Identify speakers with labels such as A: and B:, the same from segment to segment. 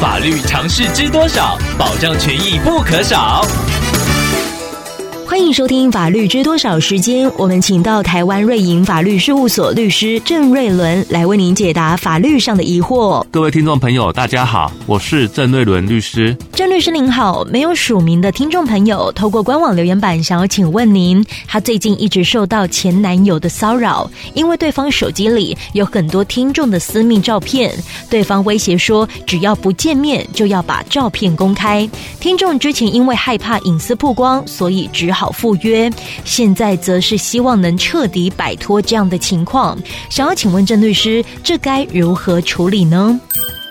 A: 法律常识知多少？保障权益不可少。
B: 欢迎收听《法律知多少》时间，我们请到台湾瑞银法律事务所律师郑瑞伦来为您解答法律上的疑惑。
C: 各位听众朋友，大家好，我是郑瑞伦律师。
B: 郑律师您好，没有署名的听众朋友透过官网留言板想要请问您，他最近一直受到前男友的骚扰，因为对方手机里有很多听众的私密照片，对方威胁说只要不见面就要把照片公开。听众之前因为害怕隐私曝光，所以只好。赴约，现在则是希望能彻底摆脱这样的情况。想要请问郑律师，这该如何处理呢？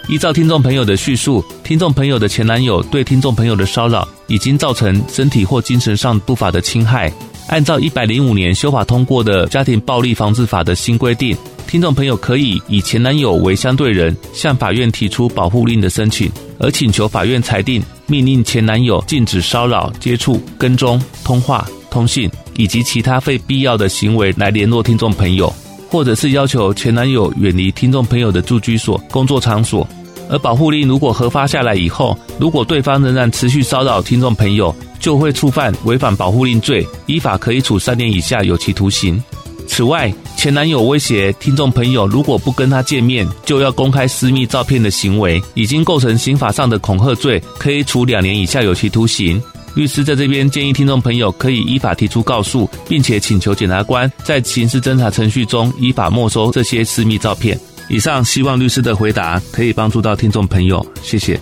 C: 依照听众朋友的叙述，听众朋友的前男友对听众朋友的骚扰已经造成身体或精神上不法的侵害。按照一百零五年修法通过的家庭暴力防治法的新规定，听众朋友可以以前男友为相对人，向法院提出保护令的申请，而请求法院裁定。命令前男友禁止骚扰、接触、跟踪、通话、通信以及其他非必要的行为来联络听众朋友，或者是要求前男友远离听众朋友的住居所、工作场所。而保护令如果核发下来以后，如果对方仍然持续骚扰听众朋友，就会触犯违反保护令罪，依法可以处三年以下有期徒刑。此外，前男友威胁听众朋友，如果不跟他见面，就要公开私密照片的行为，已经构成刑法上的恐吓罪，可以处两年以下有期徒刑。律师在这边建议听众朋友可以依法提出告诉，并且请求检察官在刑事侦查程序中依法没收这些私密照片。以上希望律师的回答可以帮助到听众朋友，谢谢。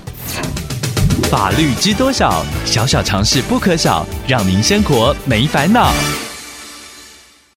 A: 法律知多少？小小常识不可少，让您生活没烦恼。